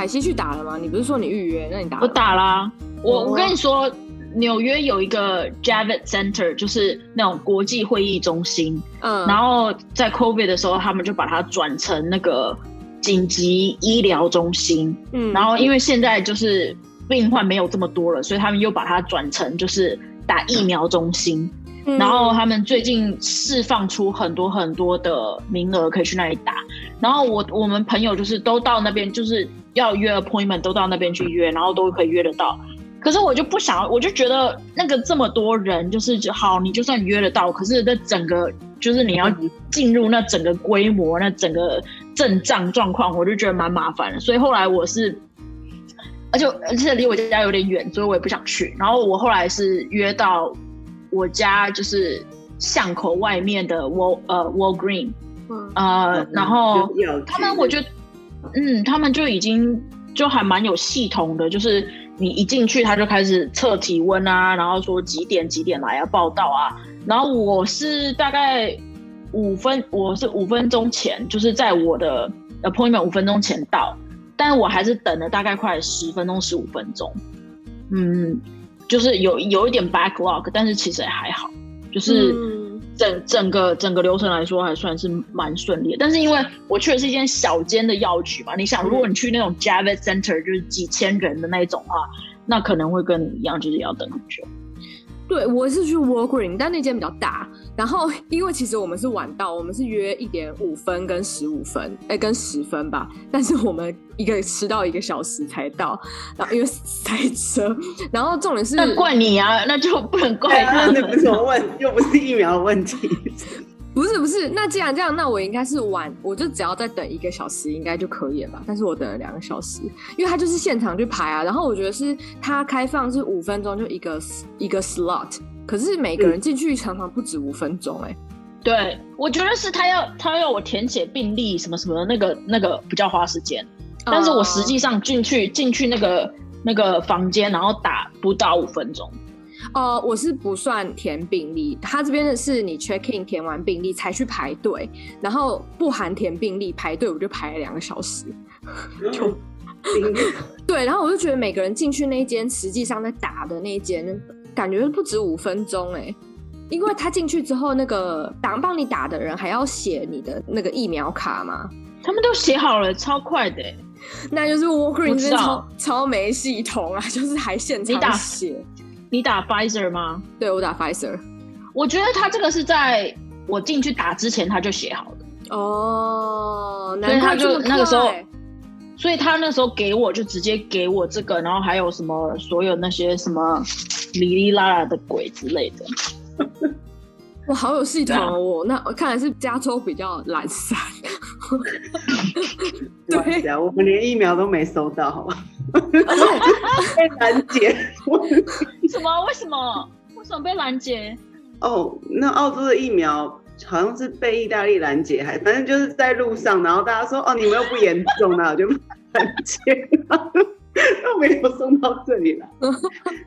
凯西去打了吗？你不是说你预约？那你打了？我打啦、啊。我我跟你说，纽约有一个 Javits Center，就是那种国际会议中心。嗯。然后在 COVID 的时候，他们就把它转成那个紧急医疗中心。嗯。然后因为现在就是病患没有这么多了，所以他们又把它转成就是打疫苗中心。嗯然后他们最近释放出很多很多的名额，可以去那里打。然后我我们朋友就是都到那边，就是要约 appointment，都到那边去约，然后都可以约得到。可是我就不想，我就觉得那个这么多人，就是好，你就算约得到，可是那整个就是你要进入那整个规模，那整个阵仗状况，我就觉得蛮麻烦的。所以后来我是，而且而且离我家有点远，所以我也不想去。然后我后来是约到。我家就是巷口外面的 Wall 呃 Walgreen，呃，然后他们我觉得，嗯，他们就已经就还蛮有系统的，就是你一进去他就开始测体温啊，然后说几点几点来啊报到啊，然后我是大概五分，我是五分钟前，就是在我的 appointment 五分钟前到，但我还是等了大概快十分钟十五分钟，嗯。就是有有一点 backlog，但是其实也还好，就是、整整个整个流程来说还算是蛮顺利的。但是因为我去的是一间小间的药局嘛，你想如果你去那种 Javits Center 就是几千人的那种话，那可能会跟你一样，就是要等很久。对，我是去 Walgreen，但那间比较大。然后，因为其实我们是晚到，我们是约一点五分跟十五分，哎，跟十分吧。但是我们一个迟到一个小时才到，然后因为塞车。然后重点是，那怪你啊，那就不能怪他。那不是我问，又不是疫苗问题。不是不是，那既然这样，那我应该是晚，我就只要再等一个小时，应该就可以了吧？但是我等了两个小时，因为他就是现场去排啊。然后我觉得是他开放是五分钟就一个一个 slot，可是每个人进去常常不止五分钟哎、欸。对，我觉得是他要他要我填写病历什么什么的，那个那个比较花时间。但是我实际上进去进去那个那个房间，然后打不到五分钟。哦、呃，我是不算填病历，他这边的是你 check in 填完病历才去排队，然后不含填病历排队，我就排了两个小时。就 对，然后我就觉得每个人进去那一间，实际上在打的那一间，感觉不止五分钟哎，因为他进去之后，那个打帮你打的人还要写你的那个疫苗卡嘛，他们都写好了，超快的，那就是 Walgreens 这边超超没系统啊，就是还现场写。你打 Pfizer 吗？对，我打 Pfizer。我觉得他这个是在我进去打之前他就写好的哦，所以他就那个时候，所以他那时候给我就直接给我这个，然后还有什么所有那些什么哩哩啦啦的鬼之类的。哇，好有系统哦！那我看来是加州比较懒散。对呀，我们连疫苗都没收到，好吧？被拦截。什么？为什么？为什么被拦截？哦，那澳洲的疫苗好像是被意大利拦截，还反正就是在路上，然后大家说哦，你们又不严重，那我就拦截。都没有送到这里来。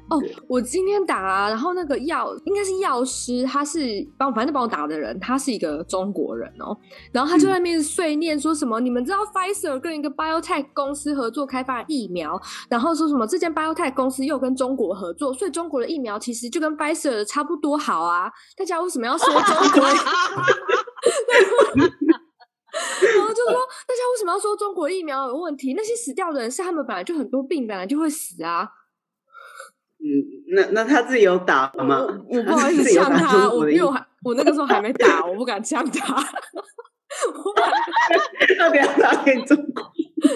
哦，我今天打啊，然后那个药应该是药师，他是帮反正帮我打的人，他是一个中国人哦。然后他就在那边碎念说什么，嗯、你们知道 Pfizer 跟一个 Biotech 公司合作开发疫苗，然后说什么这间 Biotech 公司又跟中国合作，所以中国的疫苗其实就跟 Pfizer 差不多好啊。大家为什么要说中国？然后就说，大家为什么要说中国疫苗有问题？那些死掉的人是他们本来就很多病，本来就会死啊。嗯，那那他自己有打吗？我，我不好意思呛他，我因为我还我那个时候还没打，我不敢呛他。他不要打给中国，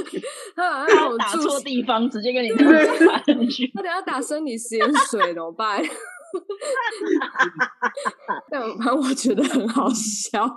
他好像打错地方，直接跟你打进去。他等下打生理食盐水怎么办？但反正我觉得很好笑。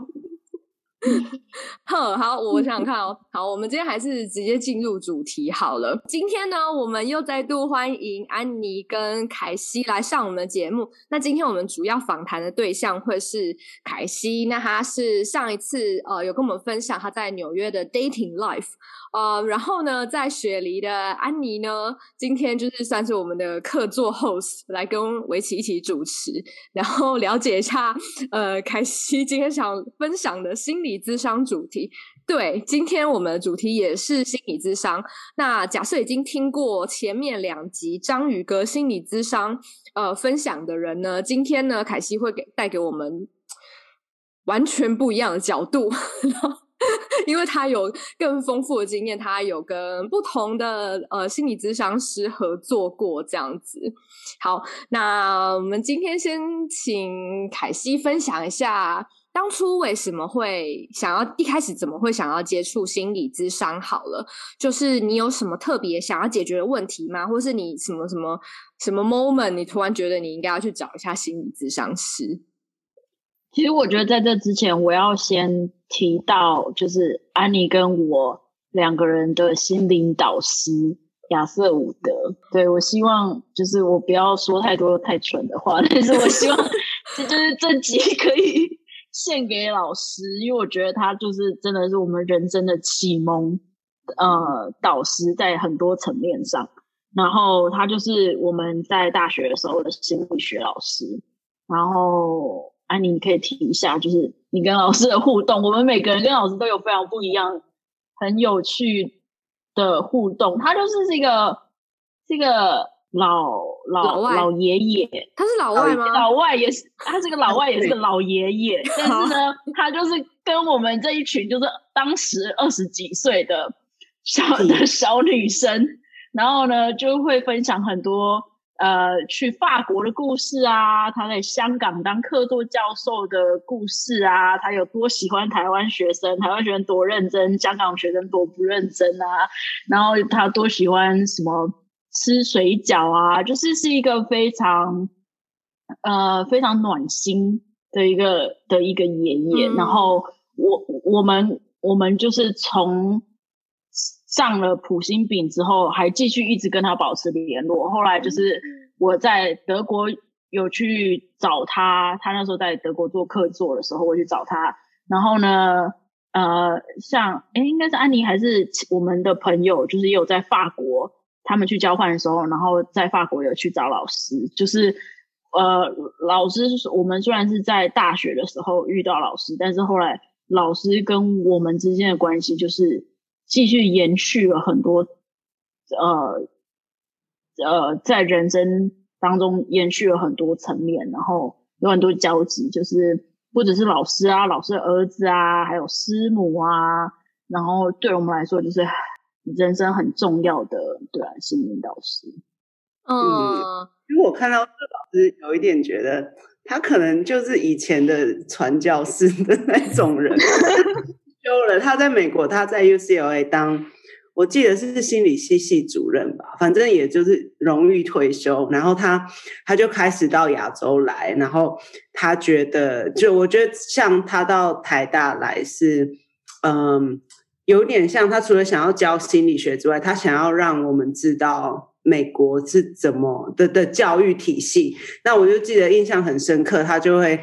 哼，好，我想想看哦。好，我们今天还是直接进入主题好了。今天呢，我们又再度欢迎安妮跟凯西来上我们的节目。那今天我们主要访谈的对象会是凯西，那他是上一次呃有跟我们分享他在纽约的 dating life。呃，然后呢，在雪梨的安妮呢，今天就是算是我们的客座 host 来跟维琪一起主持，然后了解一下呃凯西今天想分享的心理理咨商主题。对，今天我们的主题也是心理咨商。那假设已经听过前面两集章鱼哥心理咨商呃分享的人呢，今天呢凯西会给带给我们完全不一样的角度。因为他有更丰富的经验，他有跟不同的呃心理咨商师合作过这样子。好，那我们今天先请凯西分享一下，当初为什么会想要一开始怎么会想要接触心理咨商？好了，就是你有什么特别想要解决的问题吗？或是你什么什么什么 moment，你突然觉得你应该要去找一下心理咨商师？其实我觉得在这之前，我要先提到，就是安妮跟我两个人的心灵导师亚瑟伍德。对，我希望就是我不要说太多太蠢的话，但是我希望 这就是这集可以献给老师，因为我觉得他就是真的是我们人生的启蒙，呃，导师在很多层面上。然后他就是我们在大学的时候的心理学老师，然后。安妮，你可以提一下，就是你跟老师的互动。我们每个人跟老师都有非常不一样、很有趣的互动。他就是这个这个老老老外老爷爷，他是老外吗？老外也是，他这个老外也是个老爷爷。但是呢，他就是跟我们这一群就是当时二十几岁的小的小女生，然后呢就会分享很多。呃，去法国的故事啊，他在香港当客座教授的故事啊，他有多喜欢台湾学生，台湾学生多认真，香港学生多不认真啊，然后他多喜欢什么吃水饺啊，就是是一个非常呃非常暖心的一个的一个爷爷。嗯、然后我我们我们就是从。上了普星饼之后，还继续一直跟他保持联络。后来就是我在德国有去找他，他那时候在德国做客座的时候，我去找他。然后呢，呃，像诶应该是安妮还是我们的朋友，就是也有在法国，他们去交换的时候，然后在法国有去找老师。就是呃，老师我们虽然是在大学的时候遇到老师，但是后来老师跟我们之间的关系就是。继续延续了很多，呃，呃，在人生当中延续了很多层面，然后有很多交集，就是不只是老师啊，老师的儿子啊，还有师母啊，然后对我们来说就是人生很重要的，对啊，心灵导师。嗯，因为我看到这老师有一点觉得，他可能就是以前的传教士的那种人。修了，他在美国，他在 UCLA 当，我记得是心理系系主任吧，反正也就是荣誉退休。然后他他就开始到亚洲来，然后他觉得，就我觉得像他到台大来是，嗯，有点像他除了想要教心理学之外，他想要让我们知道美国是怎么的的教育体系。那我就记得印象很深刻，他就会。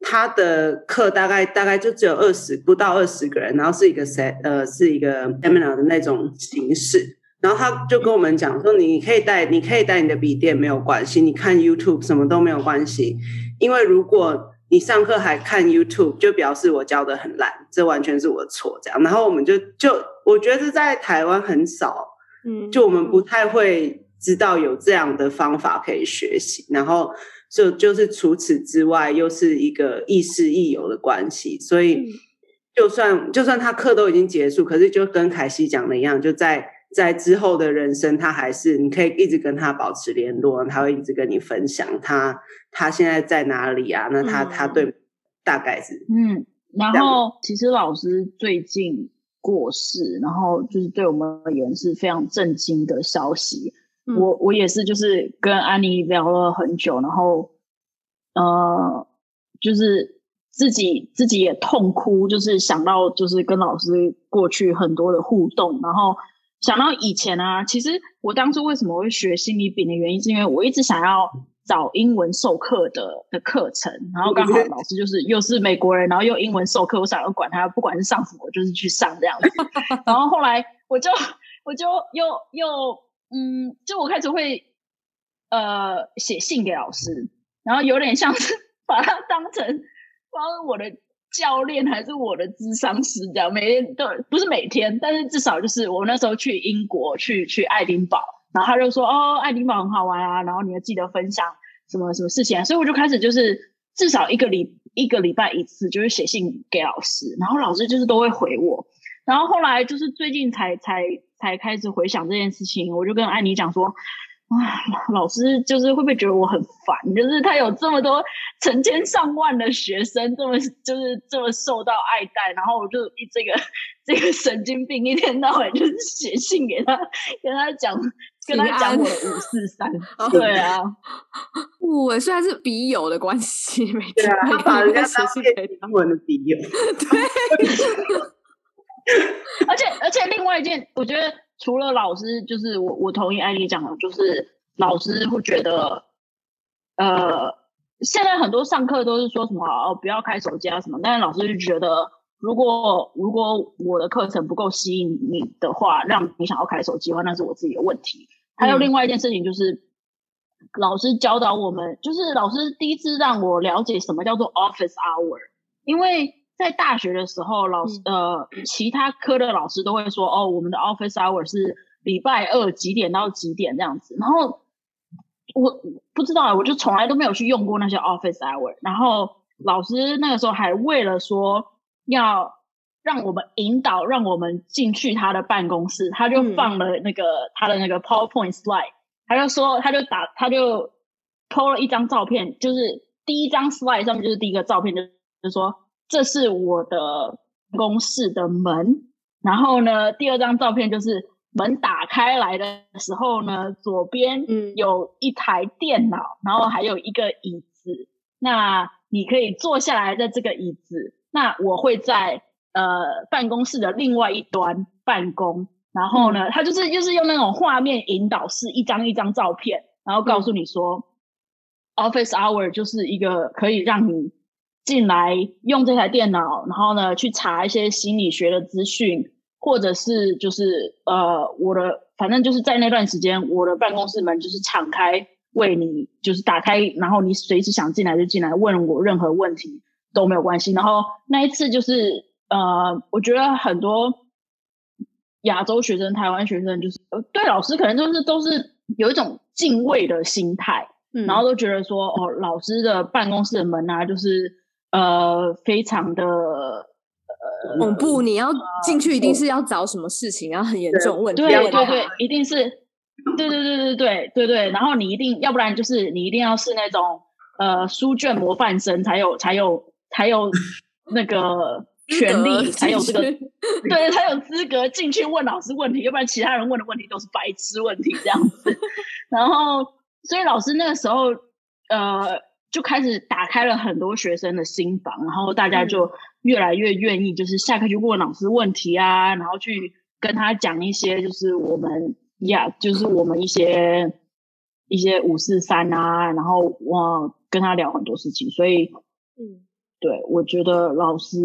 他的课大概大概就只有二十不到二十个人，然后是一个谁呃是一个 seminar 的那种形式，然后他就跟我们讲说，你可以带你可以带你的笔电没有关系，你看 YouTube 什么都没有关系，因为如果你上课还看 YouTube，就表示我教的很烂，这完全是我的错这样。然后我们就就我觉得在台湾很少，嗯，就我们不太会知道有这样的方法可以学习，然后。就就是除此之外，又是一个亦师亦友的关系，所以就算就算他课都已经结束，可是就跟凯西讲的一样，就在在之后的人生，他还是你可以一直跟他保持联络，他会一直跟你分享他他现在在哪里啊？那他、嗯、他对大概是嗯，然后其实老师最近过世，然后就是对我们而言是非常震惊的消息。嗯、我我也是，就是跟安妮聊了很久，然后呃，就是自己自己也痛哭，就是想到就是跟老师过去很多的互动，然后。想到以前啊，其实我当初为什么会学心理饼的原因，是因为我一直想要找英文授课的的课程，然后刚好老师就是又是美国人，然后又英文授课，我想要管他，不管是上什么，我就是去上这样子。然后后来我就我就又又嗯，就我开始会呃写信给老师，然后有点像是 把他当成帮我的。教练还是我的智商师，这样每天都不是每天，但是至少就是我那时候去英国去去爱丁堡，然后他就说哦，爱丁堡很好玩啊，然后你要记得分享什么什么事情啊，所以我就开始就是至少一个礼一个礼拜一次，就是写信给老师，然后老师就是都会回我，然后后来就是最近才才才开始回想这件事情，我就跟安妮讲说。啊，老师就是会不会觉得我很烦？就是他有这么多成千上万的学生，这么就是这么受到爱戴，然后我就一这个这个神经病一天到晚就是写信给他，跟他讲，跟他讲我的五四三。对啊，我虽然是笔友的关系，没对啊，他把人家当写英文的笔友。对，而且而且另外一件，我觉得。除了老师，就是我，我同意艾丽讲的，就是老师会觉得，呃，现在很多上课都是说什么哦，不要开手机啊什么，但是老师就觉得，如果如果我的课程不够吸引你的话，让你想要开手机的话，那是我自己的问题。还有另外一件事情就是，嗯、老师教导我们，就是老师第一次让我了解什么叫做 office hour，因为。在大学的时候，老师呃，其他科的老师都会说，哦，我们的 office hour 是礼拜二几点到几点这样子。然后我不知道啊，我就从来都没有去用过那些 office hour。然后老师那个时候还为了说要让我们引导，让我们进去他的办公室，他就放了那个他的那个 PowerPoint slide，他就说他就打他就 po 了一张照片，就是第一张 slide 上面就是第一个照片，就就说。这是我的公室的门，然后呢，第二张照片就是门打开来的时候呢，左边有一台电脑，然后还有一个椅子。那你可以坐下来在这个椅子。那我会在呃办公室的另外一端办公。然后呢，他就是就是用那种画面引导式，一张一张照片，然后告诉你说，嗯，Office Hour 就是一个可以让你。进来用这台电脑，然后呢，去查一些心理学的资讯，或者是就是呃，我的反正就是在那段时间，我的办公室门就是敞开，为你就是打开，然后你随时想进来就进来，问我任何问题都没有关系。然后那一次就是呃，我觉得很多亚洲学生、台湾学生就是对老师可能就是都是有一种敬畏的心态，嗯，然后都觉得说哦，老师的办公室的门啊，就是。呃，非常的呃恐怖！你要进去，一定是要找什么事情，然后很严重问题。对对对，一定是，对对对对对对对。然后你一定要不然就是你一定要是那种呃书卷模范生，才有才有才有那个 权利，才有这个对，才有资格进去问老师问题。要不然其他人问的问题都是白痴问题这样子。然后，所以老师那个时候呃。就开始打开了很多学生的心房，然后大家就越来越愿意，就是下课去问老师问题啊，然后去跟他讲一些，就是我们呀，就是我们一些一些五四三啊，然后我跟他聊很多事情，所以，嗯，对，我觉得老师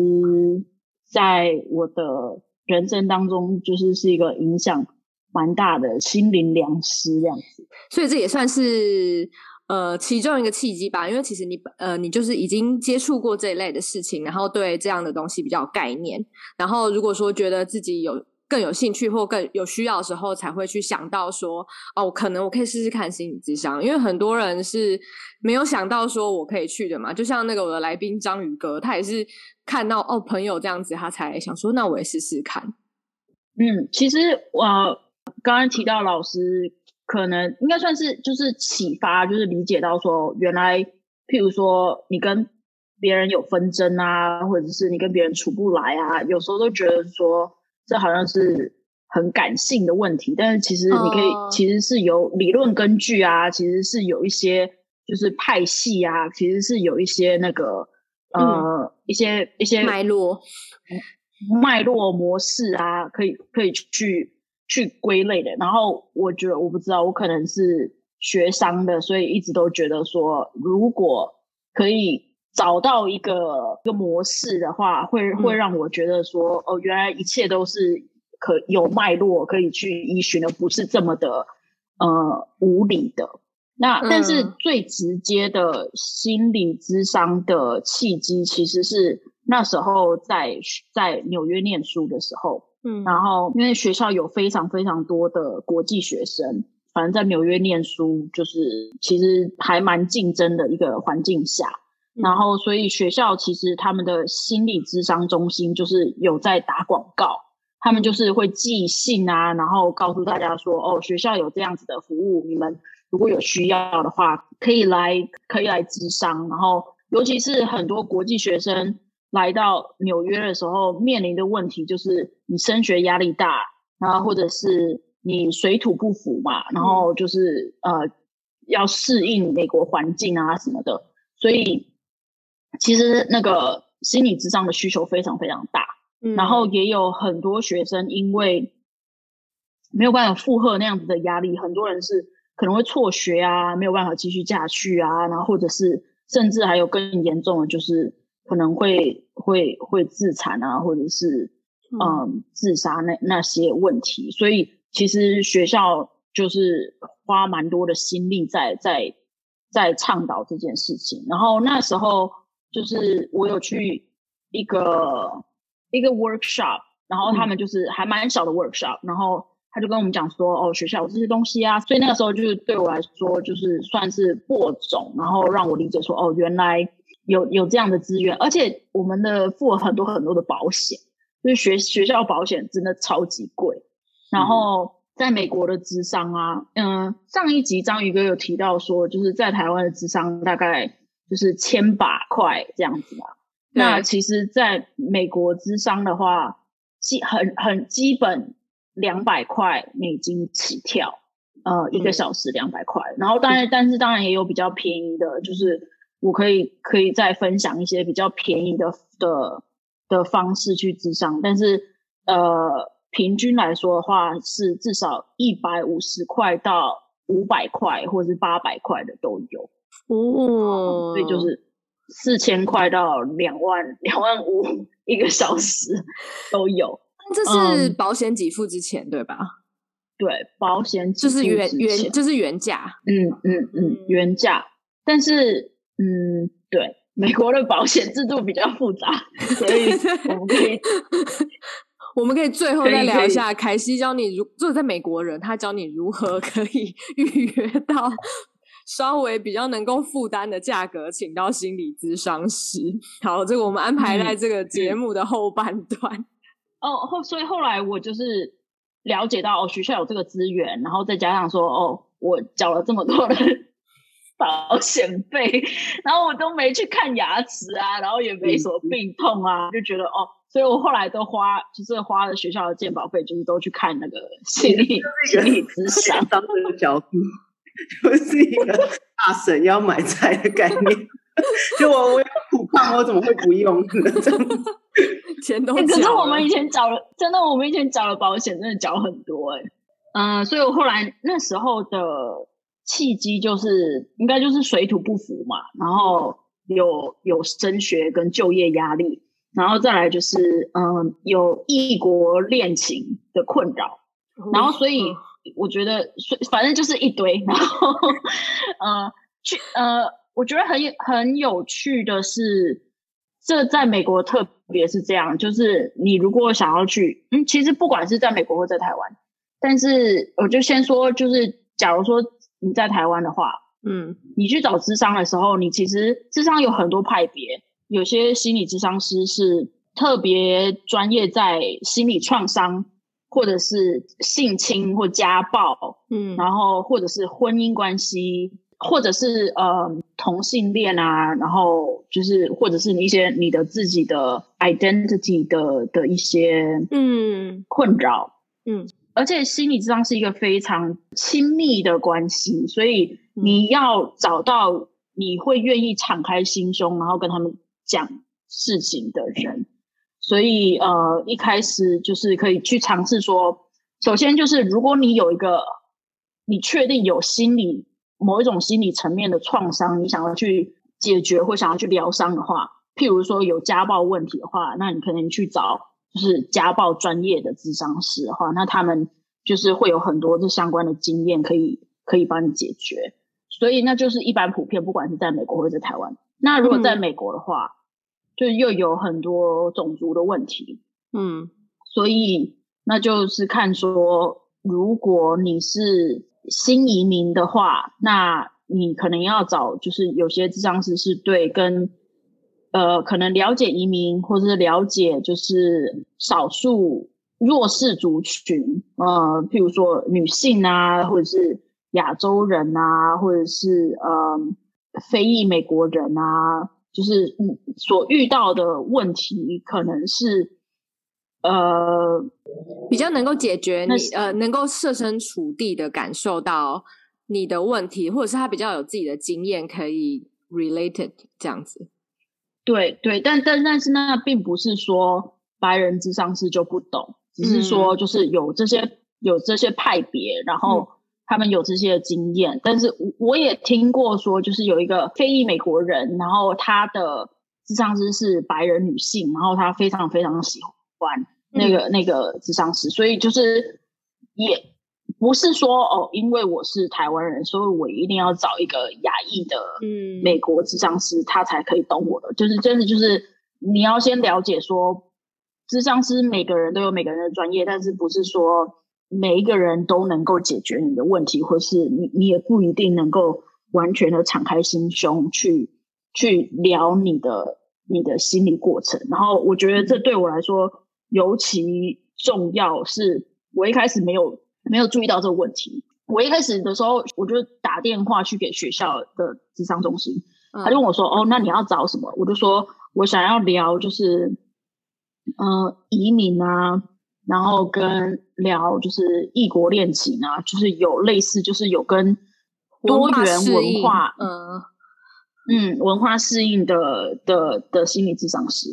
在我的人生当中，就是是一个影响蛮大的心灵良师这样子，所以这也算是。呃，其中一个契机吧，因为其实你呃，你就是已经接触过这一类的事情，然后对这样的东西比较有概念，然后如果说觉得自己有更有兴趣或更有需要的时候，才会去想到说，哦，可能我可以试试看心理咨商，因为很多人是没有想到说我可以去的嘛，就像那个我的来宾章鱼哥，他也是看到哦朋友这样子，他才想说，那我也试试看。嗯，其实我。刚刚提到老师可能应该算是就是启发，就是理解到说，原来譬如说你跟别人有纷争啊，或者是你跟别人处不来啊，有时候都觉得说这好像是很感性的问题，但是其实你可以、哦、其实是有理论根据啊，其实是有一些就是派系啊，其实是有一些那个呃、嗯、一些一些脉络。脉络模式啊，可以可以去去归类的。然后我觉得我不知道，我可能是学商的，所以一直都觉得说，如果可以找到一个一个模式的话，会会让我觉得说，哦，原来一切都是可有脉络可以去依循的，不是这么的呃无理的。那但是最直接的心理咨商的契机，其实是。那时候在在纽约念书的时候，嗯，然后因为学校有非常非常多的国际学生，反正在纽约念书就是其实还蛮竞争的一个环境下，嗯，然后所以学校其实他们的心理咨商中心就是有在打广告，他们就是会寄信啊，然后告诉大家说，哦，学校有这样子的服务，你们如果有需要的话，可以来可以来咨商，然后尤其是很多国际学生。来到纽约的时候，面临的问题就是你升学压力大，然后或者是你水土不服嘛，然后就是呃要适应美国环境啊什么的，所以其实那个心理咨商的需求非常非常大，嗯，然后也有很多学生因为没有办法负荷那样子的压力，很多人是可能会辍学啊，没有办法继续下去啊，然后或者是甚至还有更严重的就是。可能会会会自残啊，或者是嗯自杀那那些问题，所以其实学校就是花蛮多的心力在在在倡导这件事情。然后那时候就是我有去一个一个 workshop，然后他们就是还蛮小的 workshop，然后他就跟我们讲说哦，学校有这些东西啊，所以那个时候就是对我来说就是算是播种，然后让我理解说哦，原来。有有这样的资源，而且我们的付了很多很多的保险，就是学学校保险真的超级贵。然后在美国的智商啊，嗯，上一集章鱼哥有提到说，就是在台湾的智商大概就是千把块这样子嘛。那其实在美国智商的话，基很很基本两百块美金起跳，呃，一个小时两百块。然后当然，但是当然也有比较便宜的，就是。我可以可以再分享一些比较便宜的的的方式去咨商，但是呃，平均来说的话是至少一百五十块到五百块，或者是八百块的都有哦，所以就是四千块到两万两万五一个小时 都有。这是保险给付之前、嗯、对吧？对，保险就是原原就是原价，嗯嗯嗯，原价，但是。嗯，对，美国的保险制度比较复杂，所以我们可以，我们可以最后再聊一下。凯西教你如，就是在美国人，他教你如何可以 预约到稍微比较能够负担的价格，请到心理咨商师。好，这个我们安排在这个节目的后半段。嗯、哦，后所以后来我就是了解到哦，学校有这个资源，然后再加上说哦，我缴了这么多的。保险费，然后我都没去看牙齿啊，然后也没什么病痛啊，嗯、就觉得哦，所以我后来都花，就是花了学校的健保费，就是都去看那个心理心理咨商。当这个角度，就是一个大神要买菜的概念。就我我有苦胖，我怎么会不用呢？这样钱都、欸。可是我们以前缴了，真的，我们以前缴了保险，真的缴很多哎、欸。嗯、呃，所以我后来那时候的。契机就是应该就是水土不服嘛，然后有有升学跟就业压力，然后再来就是嗯有异国恋情的困扰，然后所以我觉得反正就是一堆，然后呃去呃我觉得很很有趣的是，这在美国特别是这样，就是你如果想要去嗯，其实不管是在美国或在台湾，但是我就先说就是假如说。你在台湾的话，嗯，你去找智商的时候，你其实智商有很多派别，有些心理咨商师是特别专业在心理创伤或者是性侵或家暴，嗯，然后或者是婚姻关系，或者是呃同性恋啊，然后就是或者是一些你的自己的 identity 的的一些嗯。困扰，嗯，而且心理咨商是一个非常亲密的关系，所以你要找到你会愿意敞开心胸，然后跟他们讲事情的人。所以，呃，一开始就是可以去尝试说，首先就是如果你有一个，你确定有心理某一种心理层面的创伤，你想要去解决或想要去疗伤的话，譬如说有家暴问题的话，那你可能去找就是家暴专业的智商师的话，那他们就是会有很多这相关的经验可以可以帮你解决。所以那就是一般普遍，不管是在美国或者在台湾。那如果在美国的话，嗯就又有很多种族的问题，嗯，所以那就是看说，如果你是新移民的话，那你可能要找，就是有些智商师是对跟呃，可能了解移民或者是了解就是少数弱势族群，呃，譬如说女性啊，或者是亚洲人啊，或者是呃非裔美国人啊。就是嗯，所遇到的问题可能是，呃，比较能够解决你呃，能够设身处地的感受到你的问题，或者是他比较有自己的经验可以 related 这样子。对对，但但但是那并不是说白人智商是就不懂，只是说就是有这些、嗯、有这些派别，然后。嗯他们有这些经验，但是我也听过说，就是有一个非裔美国人，然后他的智商师是白人女性，然后他非常非常喜欢那个、嗯、那个智商师，所以就是也不是说哦，因为我是台湾人，所以我一定要找一个亚裔的美国咨商师，他才可以懂我的。就是真的就是你要先了解说，咨商师每个人都有每个人的专业，但是不是说。每一个人都能够解决你的问题，或是你你也不一定能够完全的敞开心胸去去聊你的你的心理过程。然后我觉得这对我来说尤其重要，是我一开始没有没有注意到这个问题。我一开始的时候，我就打电话去给学校的智商中心，他就问我说：“哦，那你要找什么？”我就说：“我想要聊，就是嗯、呃，移民啊。”然后跟聊就是异国恋情啊，就是有类似，就是有跟多元文化，嗯嗯，文化适应的的的心理智商师。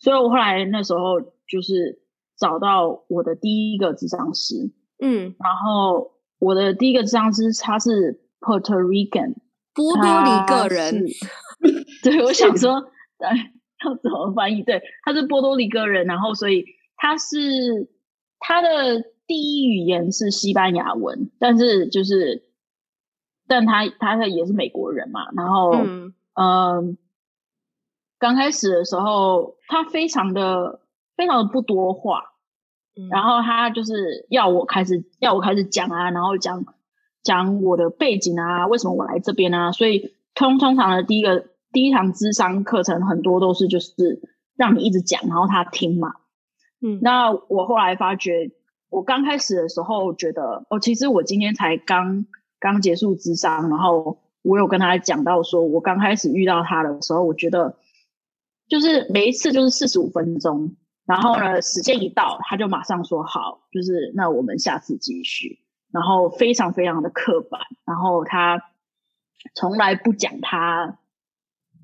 所以我后来那时候就是找到我的第一个智商师，嗯，然后我的第一个咨商师他是 Puerto Rican 波多黎各人，对，我想说，哎要怎么翻译？对，他是波多黎各人，然后所以。他是他的第一语言是西班牙文，但是就是，但他他也是美国人嘛，然后嗯，呃，刚开始的时候他非常的非常的不多话，嗯，然后他就是要我开始要我开始讲啊，然后讲讲我的背景啊，为什么我来这边啊，所以通通常的第一个第一堂智商课程很多都是就是让你一直讲，然后他听嘛。嗯，那我后来发觉，我刚开始的时候觉得，哦，其实我今天才刚刚结束智商，然后我有跟他讲到说，我刚开始遇到他的时候，我觉得就是每一次就是四十五分钟，然后呢，时间一到，他就马上说好，就是那我们下次继续，然后非常非常的刻板，然后他从来不讲他，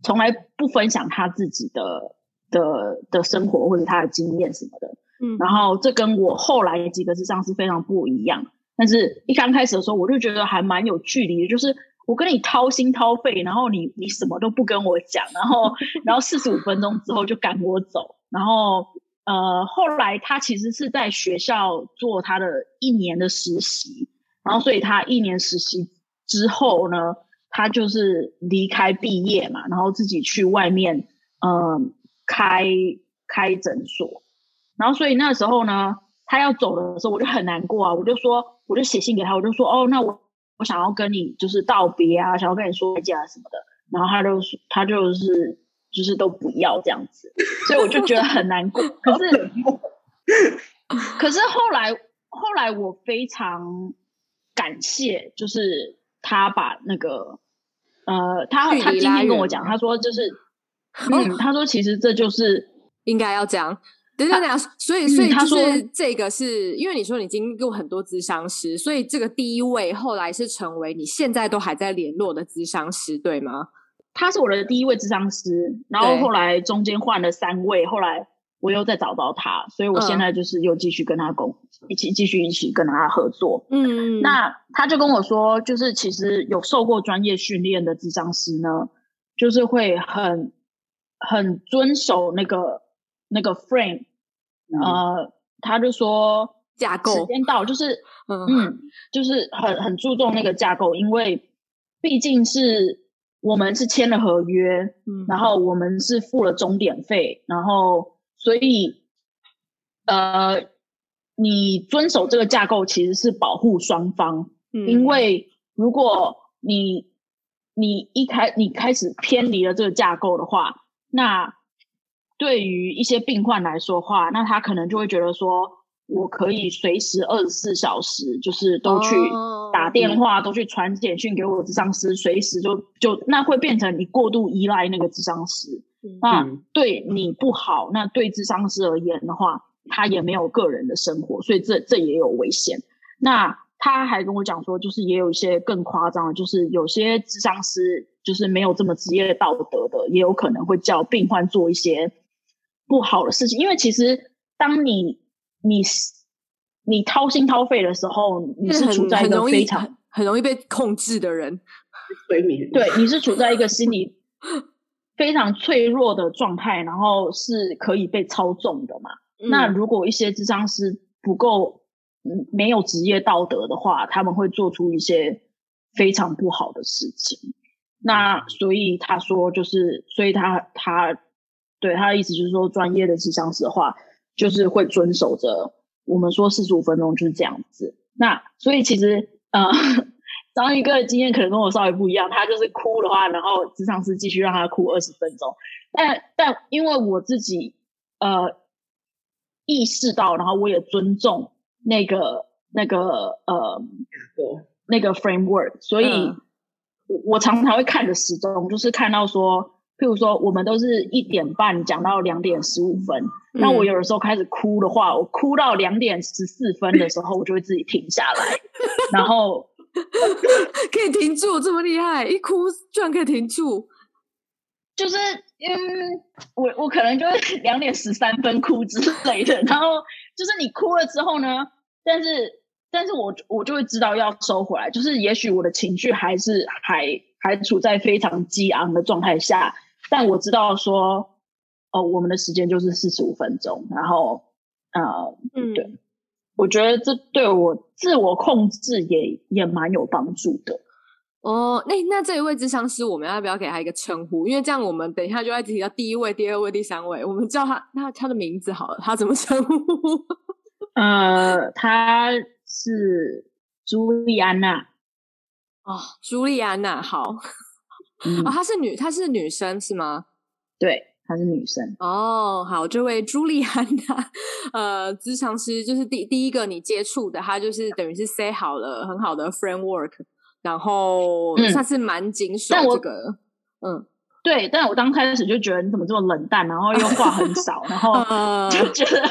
从来不分享他自己的。的的生活或者他的经验什么的，嗯，然后这跟我后来几个咨商是非常不一样。但是一刚开始的时候，我就觉得还蛮有距离的，就是我跟你掏心掏肺，然后你你什么都不跟我讲，然后然后四十五分钟之后就赶我走，然后呃后来他其实是在学校做他的一年的实习，然后所以他一年实习之后呢，他就是离开毕业嘛，然后自己去外面，嗯、开开诊所，然后所以那时候呢，他要走的时候，我就很难过啊，我就说，我就写信给他，我就说，哦，那我我想要跟你就是道别啊，想要跟你说再见啊什么的，然后他就他就是就是都不要这样子，所以我就觉得很难过。可是可是后来后来我非常感谢，就是他把那个呃，他他今天跟我讲，他说就是，嗯，他说其实这就是应该要这样。等等等，所以所以就是这个是因为你说你经历过很多咨商师，所以这个第一位后来是成为你现在都还在联络的咨商师，对吗？他是我的第一位智商师，然后后来中间换了三位，后来我又再找到他，所以我现在就是又继续跟他共、嗯、一起继续一起跟他合作。嗯，那他就跟我说，就是其实有受过专业训练的智商师呢，就是会很很遵守那个那个 frame。嗯、呃，他就说架构时间到，就是嗯嗯，就是很很注重那个架构，因为毕竟是我们是签了合约，嗯，然后我们是付了终点费，然后所以呃，你遵守这个架构其实是保护双方，嗯，因为如果你你一开你开始偏离了这个架构的话，那对于一些病患来说话，那他可能就会觉得说，我可以随时二十四小时，就是都去打电话，oh, 都去传简讯给我智商师，随时就就那会变成你过度依赖那个智商师，嗯、那对你不好。那对智商师而言的话，他也没有个人的生活，所以这这也有危险。那他还跟我讲说，就是也有一些更夸张的，就是有些智商师就是没有这么职业道德的，也有可能会叫病患做一些。不好的事情，因为其实当你你你掏心掏肺的时候，你是处在一个非常很，很容易被控制的人，催眠。对，你是处在一个心理 非常脆弱的状态，然后是可以被操纵的嘛。嗯、那如果一些智商师不够嗯没有职业道德的话，他们会做出一些非常不好的事情。那所以他说，就是所以他他。对，他的意思就是说，专业的智商师的话，就是会遵守着我们说四十五分钟就是这样子。那所以其实呃，章鱼哥的经验可能跟我稍微不一样，他就是哭的话，然后职场师继续让他哭二十分钟。但但因为我自己呃意识到，然后我也尊重那个那个呃那个 framework，所以我我常常会看着时钟，就是看到说。譬如说，我们都是一点半讲到两点十五分，那、嗯、我有的时候开始哭的话，我哭到两点十四分的时候，我就会自己停下来，然后 可以停住，这么厉害，一哭居然可以停住，就是嗯，我我可能就会 两点十三分哭之类的，然后就是你哭了之后呢，但是但是我我就会知道要收回来，就是也许我的情绪还是还还处在非常激昂的状态下。但我知道说，哦，我们的时间就是四十五分钟，然后，呃，嗯，对，我觉得这对我自我控制也也蛮有帮助的。哦，那那这一位智商师，我们要不要给他一个称呼？因为这样我们等一下就要提到第一位、第二位、第三位，我们叫他那他的名字好了，他怎么称呼？呃，他是朱莉安娜。哦，朱莉安娜，好。嗯、哦，她是女，她是女生是吗？对，她是女生。哦，好，这位朱莉安娜，呃，咨商师就是第第一个你接触的，她就是等于是 say 好了很好的 framework，然后算是蛮谨守这个，嗯，对，但我刚开始就觉得你怎么这么冷淡，然后又话很少，然后就觉得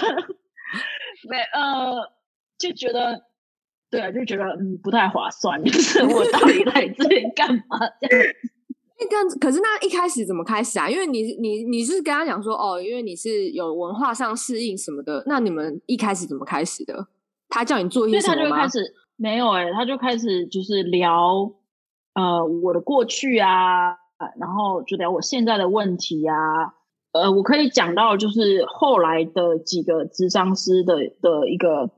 没呃，就觉得对，就觉得嗯不太划算，就是我到底来这里干嘛这样。那这样子，可是那一开始怎么开始啊？因为你你你是跟他讲说哦，因为你是有文化上适应什么的，那你们一开始怎么开始的？他叫你做一些什么吗？他就开始没有哎、欸，他就开始就是聊呃我的过去啊，然后就聊我现在的问题啊，呃，我可以讲到就是后来的几个智商师的的一个。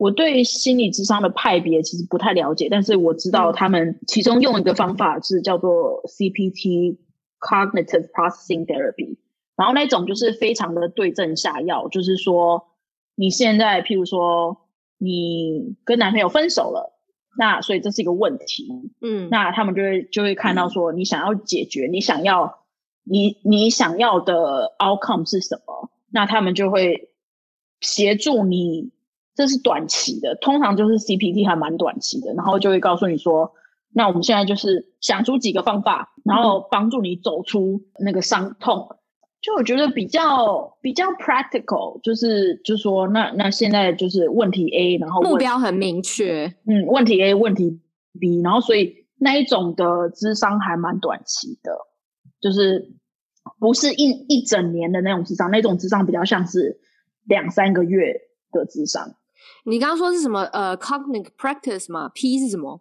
我对心理智商的派别其实不太了解，但是我知道他们其中用一个方法是叫做 CPT（Cognitive Processing Therapy），然后那种就是非常的对症下药，就是说你现在譬如说你跟男朋友分手了，那所以这是一个问题，嗯，那他们就会就会看到说你想要解决，你想要你你想要的 outcome 是什么，那他们就会协助你。这是短期的，通常就是 CPT 还蛮短期的，然后就会告诉你说，那我们现在就是想出几个方法，然后帮助你走出那个伤痛。嗯、就我觉得比较比较 practical，就是就是说，那那现在就是问题 A，然后目标很明确，嗯，问题 A，问题 B，然后所以那一种的智商还蛮短期的，就是不是一一整年的那种智商，那种智商比较像是两三个月的智商。你刚刚说是什么？呃，cognitive practice 吗？P 是什么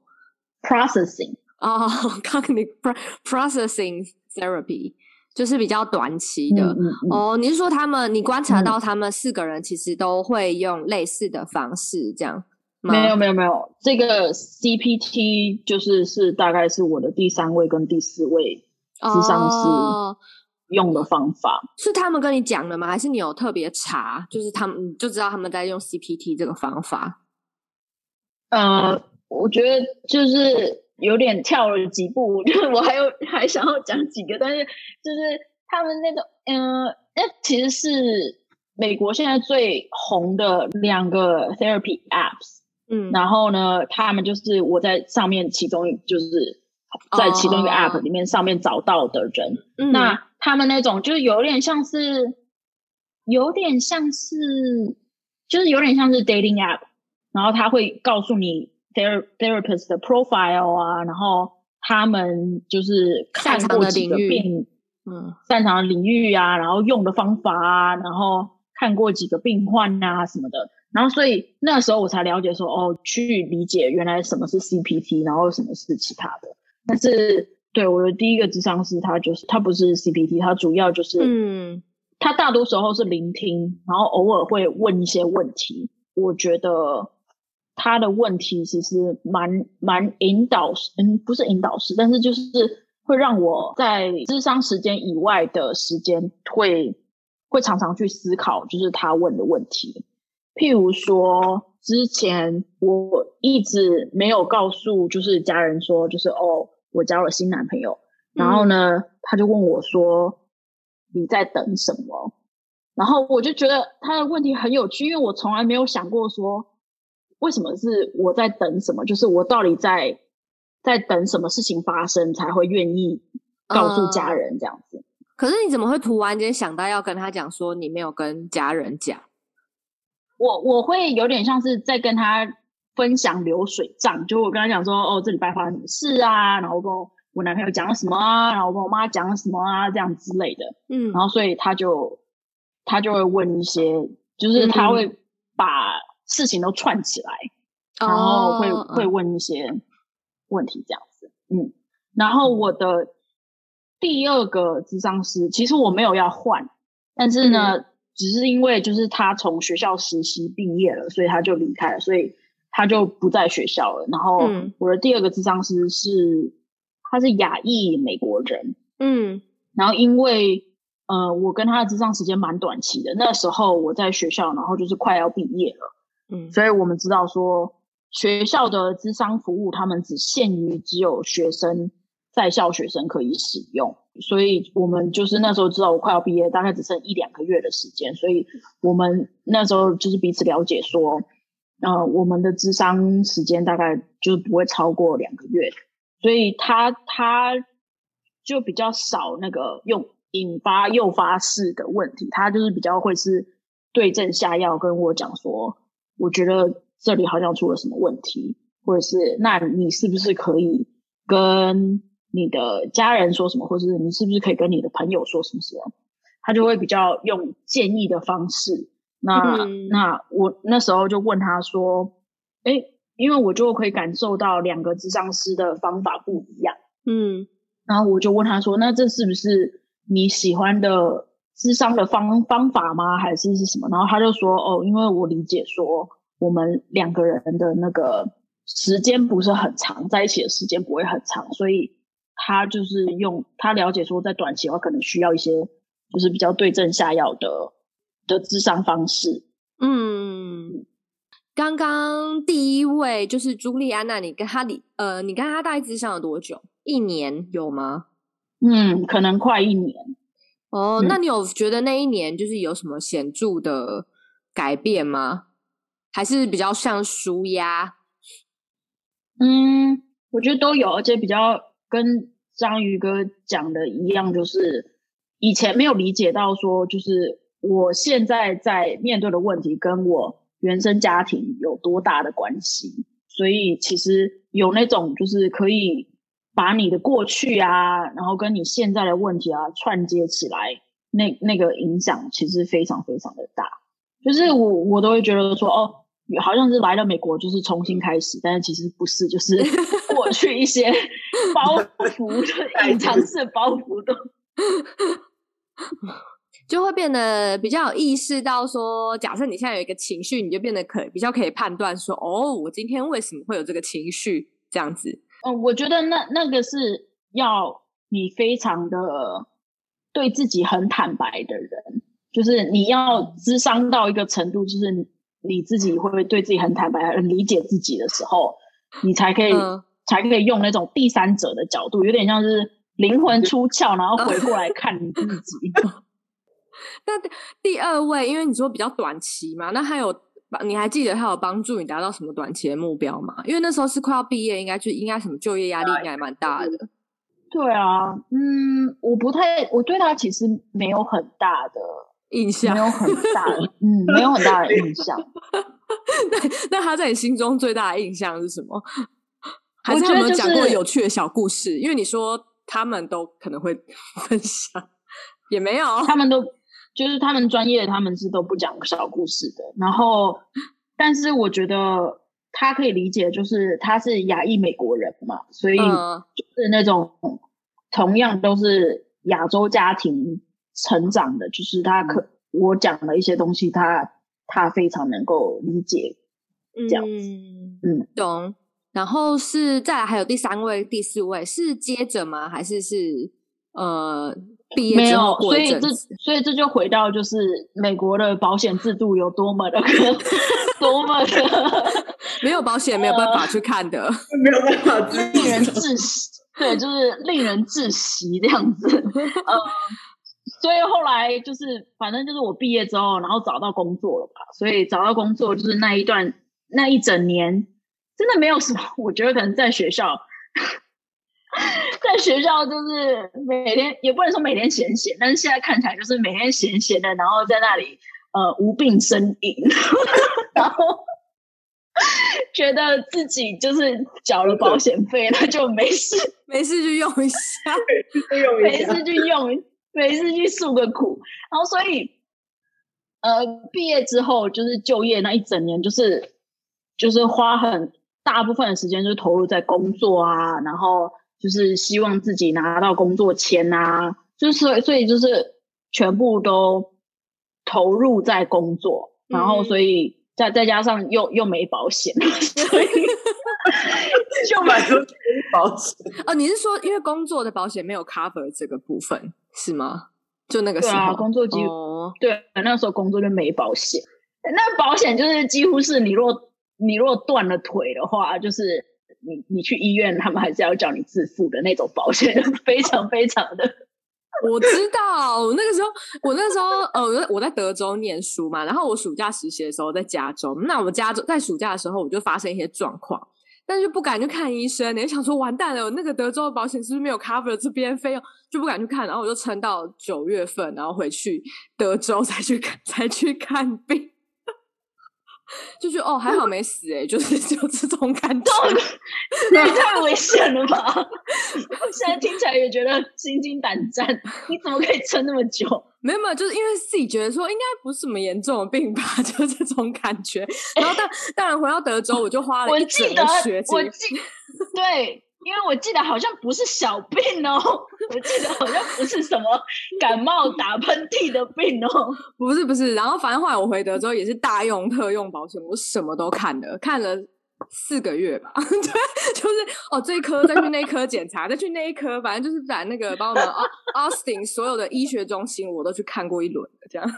？processing 哦、oh,，cognitive processing therapy 就是比较短期的。哦、嗯嗯嗯，oh, 你是说他们？你观察到他们四个人其实都会用类似的方式这样吗？没有，没有，没有。这个 CPT 就是是大概是我的第三位跟第四位智商师。Oh. 用的方法是他们跟你讲的吗？还是你有特别查？就是他们就知道他们在用 CPT 这个方法。呃，我觉得就是有点跳了几步，就是我还有还想要讲几个，但是就是他们那个，嗯、呃，那其实是美国现在最红的两个 therapy apps，嗯，然后呢，他们就是我在上面其中就是在其中一个 app 里面上面找到的人，嗯、那。他们那种就是有点像是，有点像是，就是有点像是 dating app，然后他会告诉你 ther therapist 的 profile 啊，然后他们就是看过几个病，嗯，擅长的领域啊，然后用的方法啊，然后看过几个病患啊什么的，然后所以那时候我才了解说，哦，去理解原来什么是 CPT，然后什么是其他的，但是。对，我的第一个智商是，他就是他不是 CPT，他主要就是，嗯，他大多时候是聆听，然后偶尔会问一些问题。我觉得他的问题其实蛮蛮引导，嗯，不是引导式，但是就是会让我在智商时间以外的时间会会常常去思考，就是他问的问题。譬如说，之前我一直没有告诉就是家人说，就是哦。我交了新男朋友，然后呢，嗯、他就问我说：“你在等什么？”然后我就觉得他的问题很有趣，因为我从来没有想过说，为什么是我在等什么？就是我到底在在等什么事情发生才会愿意告诉家人这样子？呃、可是你怎么会突然间想到要跟他讲说你没有跟家人讲？我我会有点像是在跟他。分享流水账，就我跟他讲说，哦，这礼拜发生什么事啊？然后跟我男朋友讲了什么啊？然后跟我妈讲了什么啊？这样之类的。嗯，然后所以他就他就会问一些，就是他会把事情都串起来，嗯、然后会、哦、会问一些问题这样子。嗯，然后我的第二个智商师，其实我没有要换，但是呢，嗯、只是因为就是他从学校实习毕业了，所以他就离开了，所以。他就不在学校了。然后我的第二个智商师是，他是亚裔美国人。嗯，然后因为呃，我跟他的智商时间蛮短期的，那时候我在学校，然后就是快要毕业了。嗯，所以我们知道说学校的智商服务，他们只限于只有学生在校学生可以使用。所以我们就是那时候知道我快要毕业，大概只剩一两个月的时间，所以我们那时候就是彼此了解说。呃，我们的咨商时间大概就不会超过两个月，所以他他就比较少那个用引发诱发式的问题，他就是比较会是对症下药跟我讲说，我觉得这里好像出了什么问题，或者是那你是不是可以跟你的家人说什么，或者是你是不是可以跟你的朋友说什么什么，他就会比较用建议的方式。那、嗯、那我那时候就问他说：“诶，因为我就可以感受到两个智商师的方法不一样，嗯，然后我就问他说：‘那这是不是你喜欢的智商的方方法吗？还是是什么？’然后他就说：‘哦，因为我理解说我们两个人的那个时间不是很长，在一起的时间不会很长，所以他就是用他了解说，在短期的话可能需要一些就是比较对症下药的。’的智商方式，嗯，刚刚第一位就是朱莉安娜，你跟他呃，你跟他大概智商有多久？一年有吗？嗯，可能快一年。哦，嗯、那你有觉得那一年就是有什么显著的改变吗？还是比较像舒压？嗯，我觉得都有，而且比较跟章鱼哥讲的一样，就是以前没有理解到说，就是我现在在面对的问题跟我原生家庭有多大的关系，所以其实有那种就是可以把你的过去啊，然后跟你现在的问题啊串接起来，那那个影响其实非常非常的大。就是我我都会觉得说哦，好像是来了美国就是重新开始，但是其实不是，就是 过去一些包袱，隐藏式包袱的，就会变得比较有意识到说，假设你现在有一个情绪，你就变得可比较可以判断说，哦，我今天为什么会有这个情绪这样子。嗯，我觉得那那个是要你非常的对自己很坦白的人。就是你要智商到一个程度，就是你自己会不会对自己很坦白、很理解自己的时候，你才可以、嗯、才可以用那种第三者的角度，有点像是灵魂出窍，然后回过来看你自己。那第二位，因为你说比较短期嘛，那还有你还记得他有帮助你达到什么短期的目标吗？因为那时候是快要毕业，应该就应该什么就业压力应该蛮大的。对啊，嗯，我不太，我对他其实没有很大的。印象没有很大的，嗯，没有很大的印象。那那他在你心中最大的印象是什么？还是有没有讲过有趣的小故事？因为你说他们都可能会分享，也没有，他们都就是他们专业，他们是都不讲小故事的。然后，但是我觉得他可以理解，就是他是亚裔美国人嘛，所以就是那种同样都是亚洲家庭。成长的，就是他可、嗯、我讲的一些东西他，他他非常能够理解，这样子，嗯，嗯懂。然后是再来还有第三位、第四位是接着吗？还是是呃毕业之后过一阵子？没有，所以这所以这就回到就是美国的保险制度有多么的 多么的没有保险没有办法去看的，呃、没有办法令人窒息，对，就是令人窒息这样子，呃。所以后来就是，反正就是我毕业之后，然后找到工作了吧。所以找到工作就是那一段那一整年，真的没有什么。我觉得可能在学校，在学校就是每天也不能说每天闲闲，但是现在看起来就是每天闲闲的，然后在那里呃无病呻吟，然后觉得自己就是缴了保险费，那就没事 没事就用一下，没事就用。没事去诉个苦，然后所以，呃，毕业之后就是就业那一整年，就是就是花很大部分的时间，就投入在工作啊，然后就是希望自己拿到工作签啊，就是所以所以就是全部都投入在工作，然后所以再再加上又又没保险，所以 就买了保险。哦，你是说因为工作的保险没有 cover 这个部分？是吗？就那个时候，啊、工作几乎、哦、对，那时候工作就没保险。那保险就是几乎是你若你若断了腿的话，就是你你去医院，他们还是要叫你自付的那种保险，非常非常的。我知道，我那个时候，我那时候呃，我在德州念书嘛，然后我暑假实习的时候在加州。那我加州在暑假的时候，我就发生一些状况。但是就不敢去看医生，你就想说完蛋了，那个德州的保险是不是没有 cover 这边费用，就不敢去看，然后我就撑到九月份，然后回去德州 才去看，才去看病。就觉得哦，还好没死哎，就是 就这种感觉，那也太危险了吧！现在听起来也觉得心惊胆战。你怎么可以撑那么久？没有没有，就是因为自己觉得说应该不是什么严重的病吧，就这种感觉。然后当当然回到德州，我就花了一整个学期。我记得，对。因为我记得好像不是小病哦，我记得好像不是什么感冒打喷嚏的病哦，不是不是。然后反正后来我回德州也是大用特用保险，我什么都看了，看了四个月吧。对，就是哦这一科再去那一科检查，再去那一科，反正就是在那个把我们 Austin 所有的医学中心我都去看过一轮的，这样。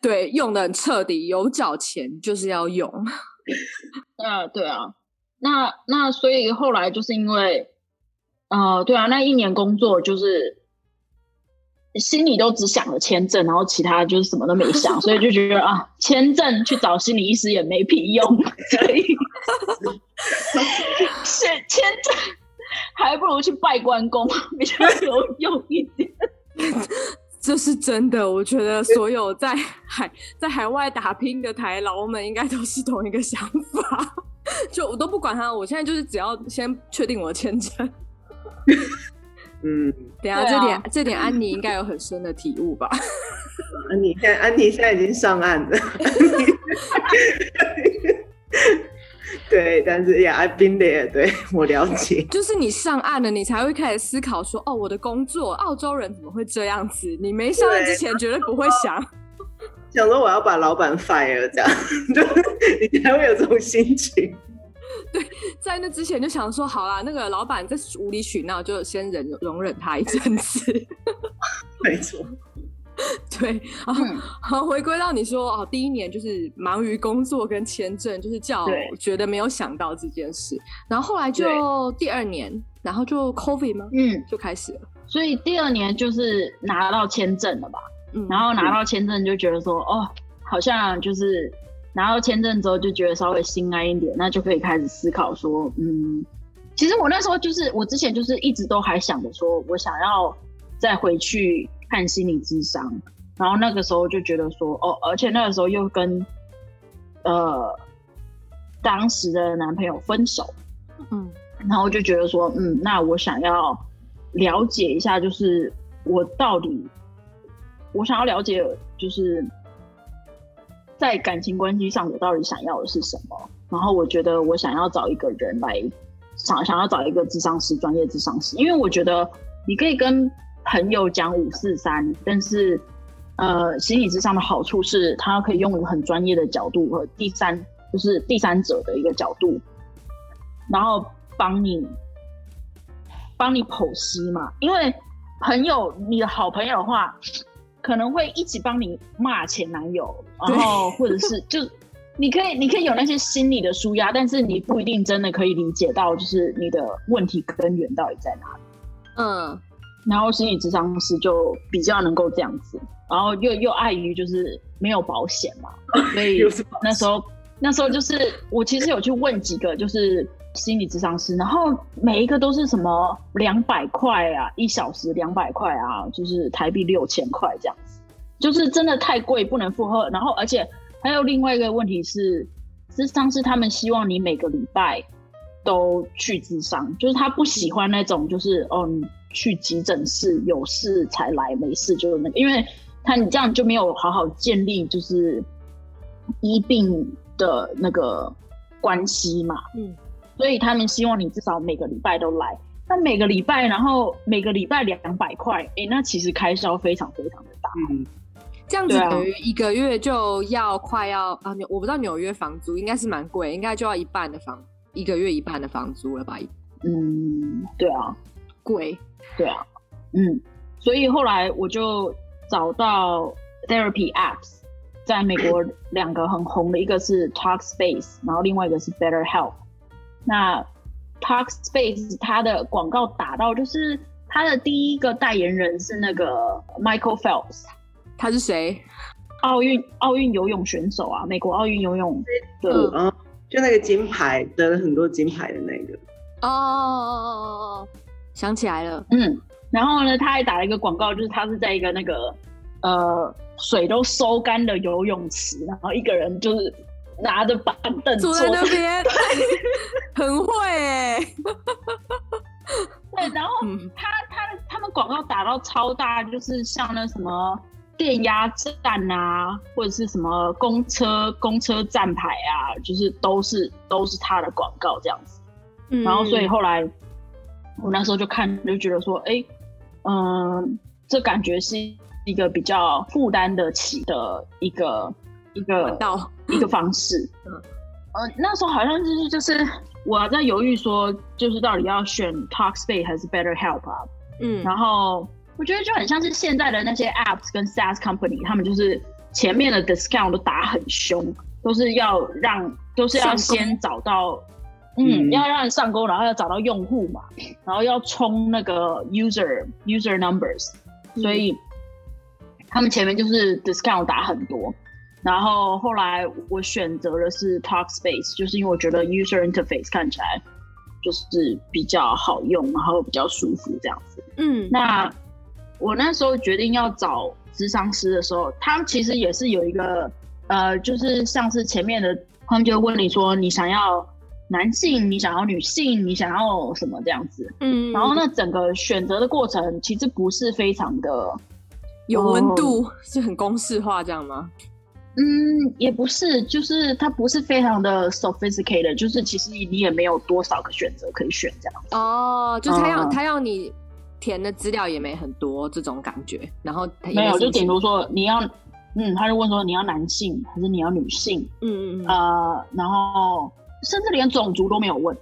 对，用的很彻底，有缴钱就是要用。啊，对啊。那那所以后来就是因为，呃，对啊，那一年工作就是心里都只想着签证，然后其他就是什么都没想，所以就觉得啊，签证去找心理医师也没屁用，所以 签签证还不如去拜关公比较有 用一点。这是真的，我觉得所有在海在海外打拼的台劳们应该都是同一个想法。就我都不管他，我现在就是只要先确定我的签证。嗯，等下、啊、这点这点安妮应该有很深的体悟吧？安妮现在安妮现在已经上岸了。对，但是呀，I've been there，对，我了解。就是你上岸了，你才会开始思考说，哦，我的工作，澳洲人怎么会这样子？你没上岸之前绝对不会想，想说我要把老板 fire 这样，就你才会有这种心情。对，在那之前就想说，好啦，那个老板在无理取闹，就先忍容忍他一阵子。没错。对，好，好，回归到你说哦，第一年就是忙于工作跟签证，就是叫我觉得没有想到这件事。然后后来就第二年，然后就 COVID 吗？嗯，就开始了。所以第二年就是拿到签证了吧？嗯，然后拿到签证就觉得说，哦，好像就是拿到签证之后就觉得稍微心安一点，那就可以开始思考说，嗯，其实我那时候就是我之前就是一直都还想着说我想要再回去。看心理智商，然后那个时候就觉得说，哦，而且那个时候又跟呃当时的男朋友分手，嗯，然后就觉得说，嗯，那我想要了解一下，就是我到底我想要了解，就是在感情关系上，我到底想要的是什么？然后我觉得我想要找一个人来想想要找一个智商师，专业智商师，因为我觉得你可以跟。朋友讲五四三，但是，呃，心理智商的好处是，他可以用很专业的角度和第三，就是第三者的一个角度，然后帮你，帮你剖析嘛。因为朋友，你的好朋友的话，可能会一起帮你骂前男友，然后或者是就你可以，你可以有那些心理的舒压，但是你不一定真的可以理解到，就是你的问题根源到底在哪里。嗯。然后心理智商师就比较能够这样子，然后又又碍于就是没有保险嘛，所以 那时候那时候就是我其实有去问几个就是心理咨商师，然后每一个都是什么两百块啊，一小时两百块啊，就是台币六千块这样子，就是真的太贵不能负荷。然后而且还有另外一个问题是，咨商师他们希望你每个礼拜都去咨商，就是他不喜欢那种就是哦。去急诊室有事才来，没事就是那个，因为他你这样就没有好好建立就是医病的那个关系嘛，嗯，所以他们希望你至少每个礼拜都来。那每个礼拜，然后每个礼拜两百块，哎、欸，那其实开销非常非常的大。嗯，这样子等于一个月就要快要啊，我不知道纽约房租应该是蛮贵，应该就要一半的房一个月一半的房租了吧？嗯，对啊，贵。对啊，嗯，所以后来我就找到 therapy apps，在美国两个很红的，一个是 Talkspace，然后另外一个是 BetterHelp。那 Talkspace 它的广告打到，就是它的第一个代言人是那个 Michael Phelps，他是谁？奥运奥运游泳选手啊，美国奥运游泳的，嗯，就那个金牌得了很多金牌的那个。哦哦哦哦哦。想起来了，嗯，然后呢，他还打了一个广告，就是他是在一个那个呃水都收干的游泳池，然后一个人就是拿着板凳坐在那边，很会哎，对，然后他他他们广告打到超大，就是像那什么电压站啊，或者是什么公车公车站牌啊，就是都是都是他的广告这样子，嗯，然后所以后来。我那时候就看，就觉得说，哎、欸，嗯，这感觉是一个比较负担得起的一个一个道一个方式。嗯，呃，那时候好像就是就是我在犹豫说，就是到底要选 Talkspace 还是 BetterHelp 啊？嗯，然后我觉得就很像是现在的那些 apps 跟 SaaS company，他们就是前面的 discount 都打很凶，都是要让都是要先找到。嗯，要让人上钩，然后要找到用户嘛，然后要冲那个 user user numbers，所以他们前面就是 discount 打很多，然后后来我选择的是 Talkspace，就是因为我觉得 user interface 看起来就是比较好用，然后比较舒服这样子。嗯，那我那时候决定要找咨商师的时候，他其实也是有一个呃，就是像是前面的，他们就会问你说你想要男性，你想要女性，你想要什么这样子。嗯，然后那整个选择的过程其实不是非常的。有温度、哦、是很公式化这样吗？嗯，也不是，就是它不是非常的 sophisticated，就是其实你也没有多少个选择可以选这样。哦，就是他要、嗯、他要你填的资料也没很多这种感觉，然后没有，就顶多说你要，嗯，他就问说你要男性还是你要女性？嗯嗯嗯，呃，然后甚至连种族都没有问。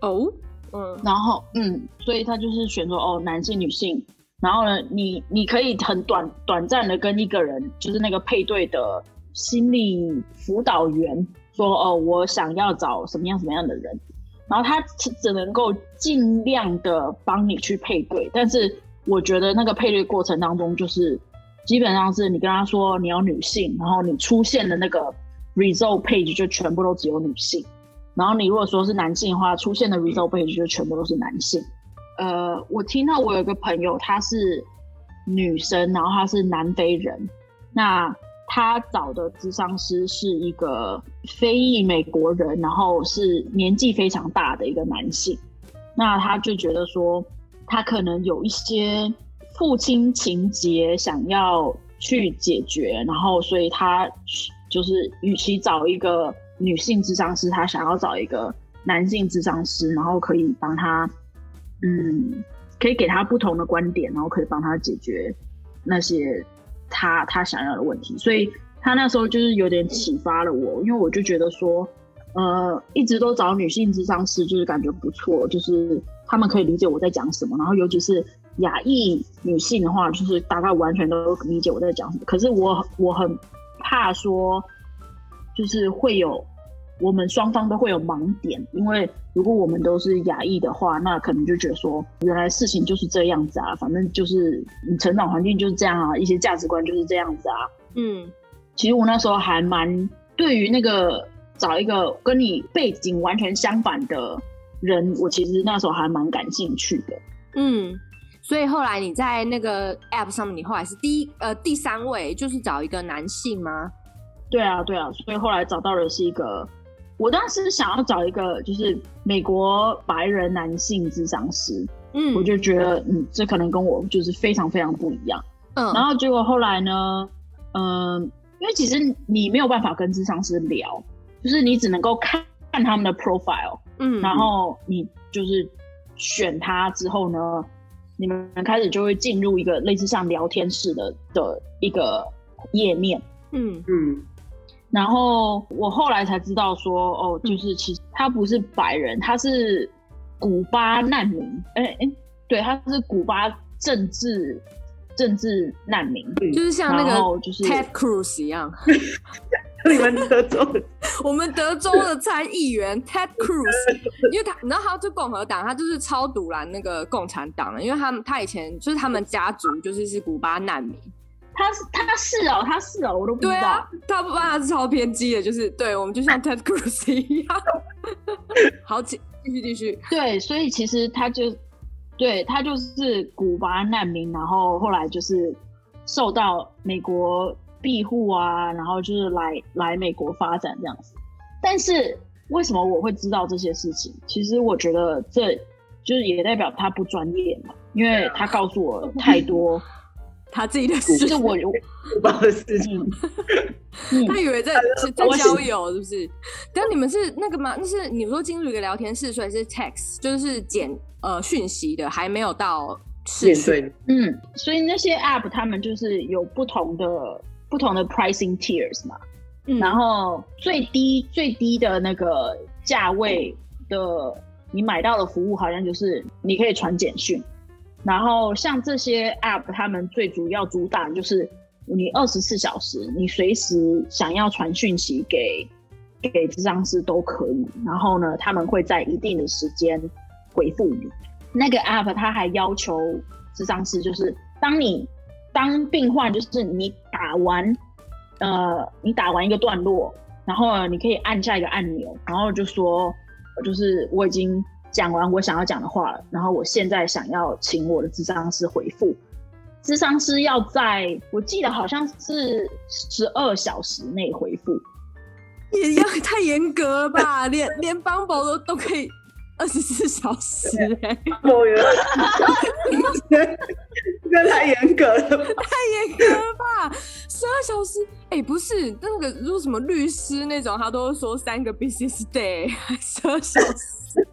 哦，嗯，然后嗯，所以他就是选择哦，男性、女性。然后呢，你你可以很短短暂的跟一个人，就是那个配对的心理辅导员说，哦，我想要找什么样什么样的人，然后他只能够尽量的帮你去配对，但是我觉得那个配对过程当中，就是基本上是你跟他说你要女性，然后你出现的那个 result page 就全部都只有女性，然后你如果说是男性的话，出现的 result page 就全部都是男性。呃，我听到我有一个朋友，她是女生，然后她是南非人，那他找的咨商师是一个非裔美国人，然后是年纪非常大的一个男性，那他就觉得说，他可能有一些父亲情节想要去解决，然后所以他就是与其找一个女性咨商师，他想要找一个男性咨商师，然后可以帮他。嗯，可以给他不同的观点，然后可以帮他解决那些他他想要的问题。所以他那时候就是有点启发了我，因为我就觉得说，呃，一直都找女性智商师，就是感觉不错，就是他们可以理解我在讲什么。然后尤其是亚裔女性的话，就是大概完全都理解我在讲什么。可是我我很怕说，就是会有。我们双方都会有盲点，因为如果我们都是亚裔的话，那可能就觉得说，原来事情就是这样子啊，反正就是你成长环境就是这样啊，一些价值观就是这样子啊。嗯，其实我那时候还蛮对于那个找一个跟你背景完全相反的人，我其实那时候还蛮感兴趣的。嗯，所以后来你在那个 App 上面，你后来是第一呃第三位，就是找一个男性吗？对啊，对啊，所以后来找到的是一个。我当时想要找一个就是美国白人男性智商师，嗯，我就觉得嗯，这可能跟我就是非常非常不一样，嗯，然后结果后来呢，嗯，因为其实你没有办法跟智商师聊，就是你只能够看看他们的 profile，嗯，然后你就是选他之后呢，你们开始就会进入一个类似像聊天室的的一个页面，嗯。嗯。然后我后来才知道说，哦，就是其实他不是白人，他是古巴难民。哎哎，对，他是古巴政治政治难民，就是像那个就是 Ted Cruz 一样。你们德州的，我们德州的参议员 Ted Cruz，因为他，你知道他是共和党，他就是超赌烂那个共产党的，因为他们他以前就是他们家族就是是古巴难民。他是他是哦，他是哦，我都不知道。对啊，他不，他是超偏激的，就是对我们就像 Ted Cruz 一样。好，继继续继续。对，所以其实他就对他就是古巴难民，然后后来就是受到美国庇护啊，然后就是来来美国发展这样子。但是为什么我会知道这些事情？其实我觉得这就是也代表他不专业嘛，因为他告诉我太多。他自己的事，就是我我不知道的事情。他以为在在交友，是不是？但你们是那个吗？那是你说进入一个聊天室，所以是 text，就是简呃讯息的，还没有到视讯。嗯，所以那些 app 他们就是有不同的不同的 pricing tiers 嘛。嗯，然后最低最低的那个价位的，你买到的服务好像就是你可以传简讯。然后像这些 app，他们最主要主打就是你二十四小时，你随时想要传讯息给给智商师都可以。然后呢，他们会在一定的时间回复你。那个 app 它还要求智商师，就是当你当病患就是你打完，呃，你打完一个段落，然后你可以按下一个按钮，然后就说，就是我已经讲完我想要讲的话了，然后我现在想要请我的智商师回复，智商师要在我记得好像是十二小时内回复，也要 太严格了吧？连连 Bumble 都都可以。二十四小时哎、欸，这太严格了，太严格了吧？十二小时哎、欸，不是那个，如果什么律师那种，他都说三个 business day，十二小时，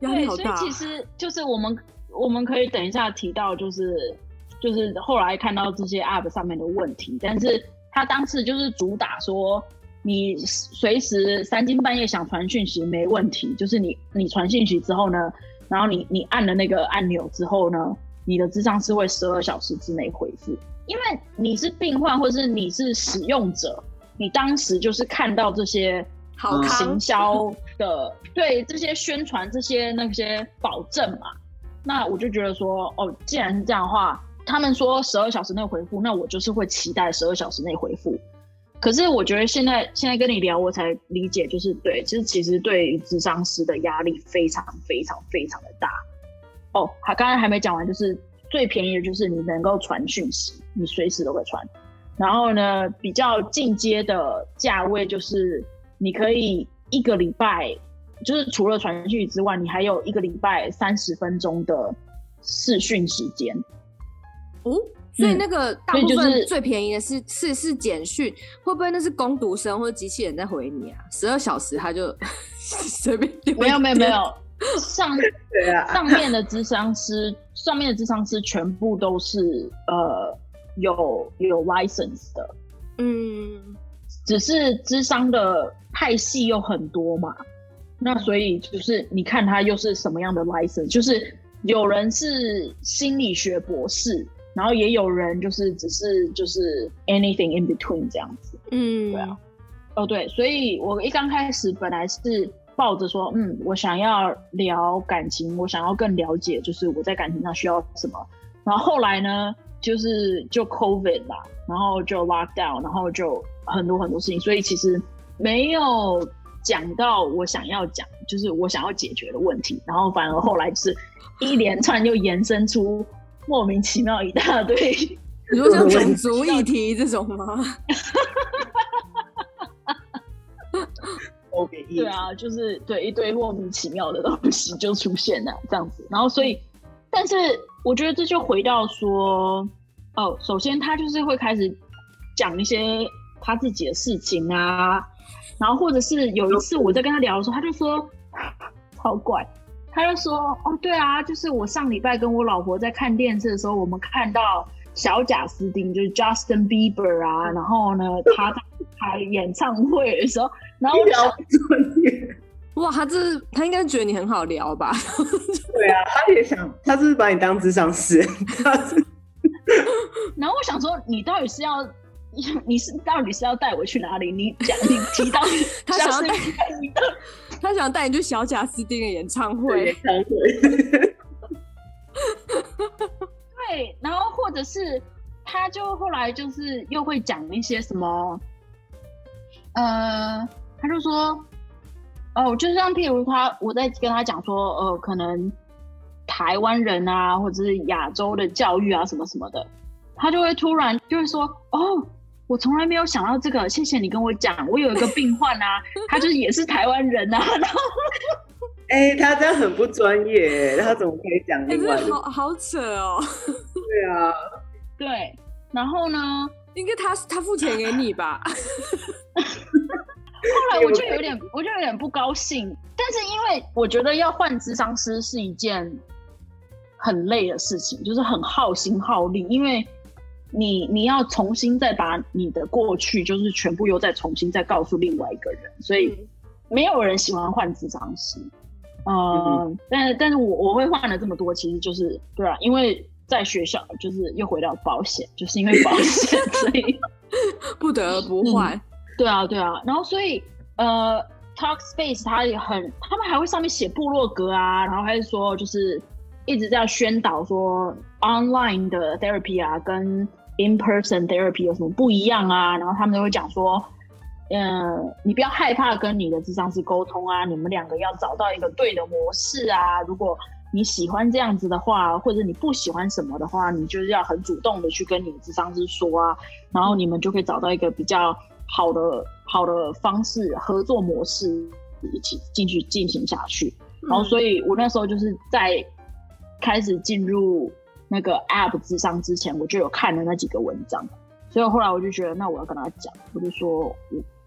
压力好大。所以其实就是我们我们可以等一下提到，就是就是后来看到这些 app 上面的问题，但是他当时就是主打说。你随时三更半夜想传讯息没问题，就是你你传讯息之后呢，然后你你按了那个按钮之后呢，你的智商是会十二小时之内回复。因为你是病患或是你是使用者，你当时就是看到这些好行销 的对这些宣传这些那些保证嘛，那我就觉得说哦，既然是这样的话，他们说十二小时内回复，那我就是会期待十二小时内回复。可是我觉得现在现在跟你聊，我才理解，就是对，其实其实对智商师的压力非常非常非常的大。哦，还刚才还没讲完，就是最便宜的就是你能够传讯息，你随时都会传。然后呢，比较进阶的价位就是你可以一个礼拜，就是除了传讯之外，你还有一个礼拜三十分钟的视讯时间。哦。所以那个大部分最便宜的是、是、是是简讯，会不会那是工读生或者机器人在回你啊？十二小时他就 随便丢。没有没有没有，上 上面的智商师，上面的智商师全部都是呃有有 license 的，嗯，只是智商的派系又很多嘛，那所以就是你看他又是什么样的 license，就是有人是心理学博士。然后也有人就是只是就是 anything in between 这样子，嗯，对啊，哦对，所以我一刚开始本来是抱着说，嗯，我想要聊感情，我想要更了解，就是我在感情上需要什么。然后后来呢，就是就 COVID 啦，然后就 lockdown，然后就很多很多事情，所以其实没有讲到我想要讲，就是我想要解决的问题。然后反而后来就是一连串又延伸出。莫名其妙一大堆，你说像种族议题这种吗？对啊，就是对一堆莫名其妙的东西就出现了这样子，然后所以，但是我觉得这就回到说，哦，首先他就是会开始讲一些他自己的事情啊，然后或者是有一次我在跟他聊的时候，他就说超怪。他就说：“哦，对啊，就是我上礼拜跟我老婆在看电视的时候，我们看到小贾斯汀，就是 Justin Bieber 啊，然后呢，他在开演唱会的时候，然后我想，哇，他这他应该觉得你很好聊吧？对啊，他也想，他是不是把你当智商师？然后我想说，你到底是要，你是到底是要带我去哪里？你讲，你提到 他想要带你。”他想带你去小贾斯汀的演唱会，演唱会。对，然后或者是他就后来就是又会讲一些什么，呃，他就说，哦，就像譬如他，我在跟他讲说，呃，可能台湾人啊，或者是亚洲的教育啊，什么什么的，他就会突然就会说，哦。我从来没有想到这个，谢谢你跟我讲。我有一个病患啊，他就是也是台湾人啊。然后，哎、欸，他这样很不专业，他怎么可以讲另外？好好扯哦。对啊，对。然后呢？应该他他付钱给你吧？后来我就有点，我就有点不高兴。但是因为我觉得要换智商师是一件很累的事情，就是很耗心耗力，因为。你你要重新再把你的过去，就是全部又再重新再告诉另外一个人，所以没有人喜欢换智商师。嗯，嗯，但是但是我我会换了这么多，其实就是对啊，因为在学校就是又回到保险，就是因为保险，所以不得不换。嗯。对啊，对啊，然后所以呃，Talkspace 他也很，他们还会上面写部落格啊，然后还是说就是一直在宣导说。online 的 therapy 啊，跟 in person therapy 有什么不一样啊？然后他们都会讲说，嗯，你不要害怕跟你的智商师沟通啊，你们两个要找到一个对的模式啊。如果你喜欢这样子的话，或者你不喜欢什么的话，你就是要很主动的去跟你的智商师说啊，然后你们就可以找到一个比较好的好的方式合作模式，一起进去进行下去。然后，所以我那时候就是在开始进入那个 App 智商之前，我就有看了那几个文章，所以后来我就觉得，那我要跟他讲，我就说，我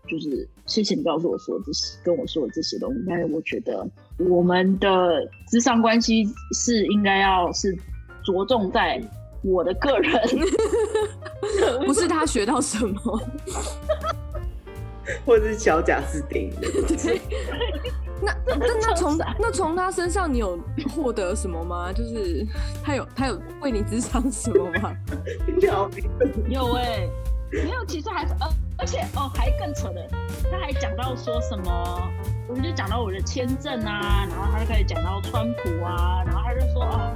就是谢谢你告诉我说这些，跟我说的这些东西，因为我觉得我们的智商关系是应该要是着重在我的个人，不是他学到什么，或者是小贾斯汀。那 那那从那从他身上你有获得什么吗？就是他有他有为你支撑什么吗？有哎、欸，没有，其实还是呃，而且哦还更扯的，他还讲到说什么，我们就讲到我的签证啊，然后他就开始讲到川普啊，然后他就说哦。